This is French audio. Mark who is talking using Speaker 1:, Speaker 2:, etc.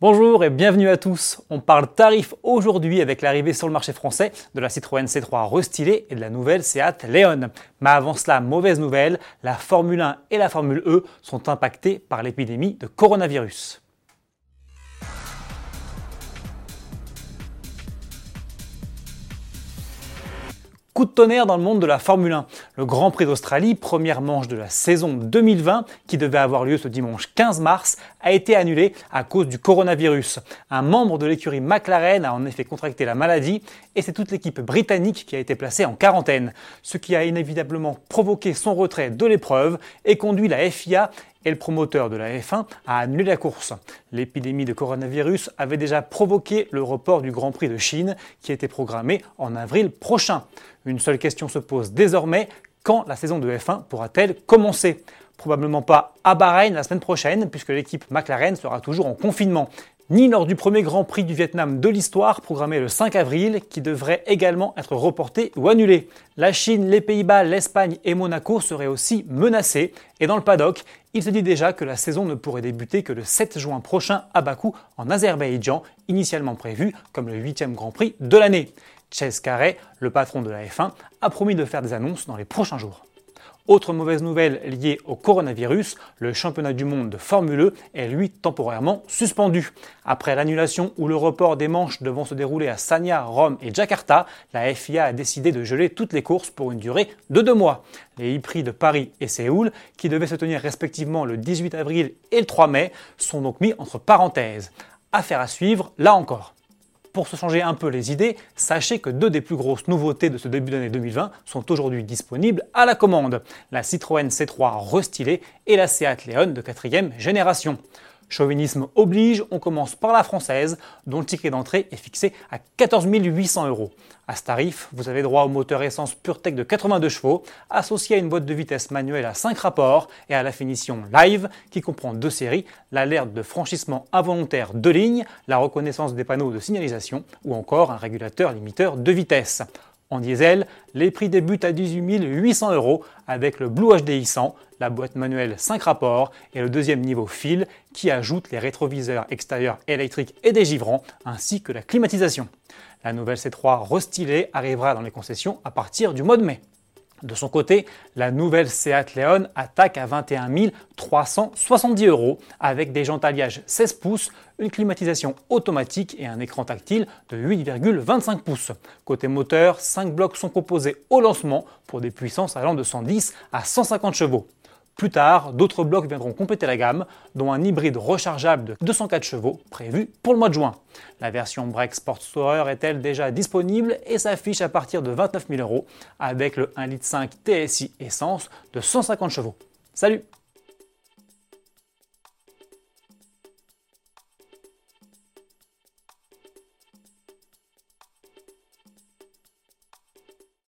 Speaker 1: Bonjour et bienvenue à tous. On parle tarif aujourd'hui avec l'arrivée sur le marché français de la Citroën C3 restylée et de la nouvelle Seat Leon. Mais avant cela, mauvaise nouvelle, la Formule 1 et la Formule E sont impactées par l'épidémie de coronavirus. Coup de tonnerre dans le monde de la Formule 1. Le Grand Prix d'Australie, première manche de la saison 2020, qui devait avoir lieu ce dimanche 15 mars, a été annulé à cause du coronavirus. Un membre de l'écurie McLaren a en effet contracté la maladie et c'est toute l'équipe britannique qui a été placée en quarantaine, ce qui a inévitablement provoqué son retrait de l'épreuve et conduit la FIA et le promoteur de la F1 a annulé la course. L'épidémie de coronavirus avait déjà provoqué le report du Grand Prix de Chine qui était programmé en avril prochain. Une seule question se pose désormais, quand la saison de F1 pourra-t-elle commencer? Probablement pas à Bahreïn la semaine prochaine puisque l'équipe McLaren sera toujours en confinement ni lors du premier Grand Prix du Vietnam de l'histoire programmé le 5 avril qui devrait également être reporté ou annulé. La Chine, les Pays-Bas, l'Espagne et Monaco seraient aussi menacés et dans le paddock, il se dit déjà que la saison ne pourrait débuter que le 7 juin prochain à Bakou en Azerbaïdjan, initialement prévu comme le 8e Grand Prix de l'année. Chase Carey, le patron de la F1, a promis de faire des annonces dans les prochains jours. Autre mauvaise nouvelle liée au coronavirus, le championnat du monde de Formule E est lui temporairement suspendu. Après l'annulation ou le report des manches devant se dérouler à Sanya, Rome et Jakarta, la FIA a décidé de geler toutes les courses pour une durée de deux mois. Les e-prix de Paris et Séoul, qui devaient se tenir respectivement le 18 avril et le 3 mai, sont donc mis entre parenthèses. Affaire à suivre, là encore. Pour se changer un peu les idées, sachez que deux des plus grosses nouveautés de ce début d'année 2020 sont aujourd'hui disponibles à la commande. La Citroën C3 restylée et la Seat Leon de quatrième génération. Chauvinisme oblige, on commence par la française, dont le ticket d'entrée est fixé à 14 800 euros. À ce tarif, vous avez droit au moteur essence PureTech de 82 chevaux, associé à une boîte de vitesse manuelle à 5 rapports et à la finition Live, qui comprend deux séries, l'alerte de franchissement involontaire de ligne, la reconnaissance des panneaux de signalisation ou encore un régulateur limiteur de vitesse. En diesel, les prix débutent à 18 800 euros avec le Blue HDI 100, la boîte manuelle 5 rapports et le deuxième niveau fil qui ajoute les rétroviseurs extérieurs électriques et des givrants ainsi que la climatisation. La nouvelle C3 restylée arrivera dans les concessions à partir du mois de mai. De son côté, la nouvelle Seat Leon attaque à 21 370 euros avec des jantes alliage 16 pouces, une climatisation automatique et un écran tactile de 8,25 pouces. Côté moteur, 5 blocs sont composés au lancement pour des puissances allant de 110 à 150 chevaux. Plus tard, d'autres blocs viendront compléter la gamme, dont un hybride rechargeable de 204 chevaux prévu pour le mois de juin. La version Break Sport Tourer est-elle déjà disponible et s'affiche à partir de 29 000 euros avec le 1,5 litre TSI essence de 150 chevaux. Salut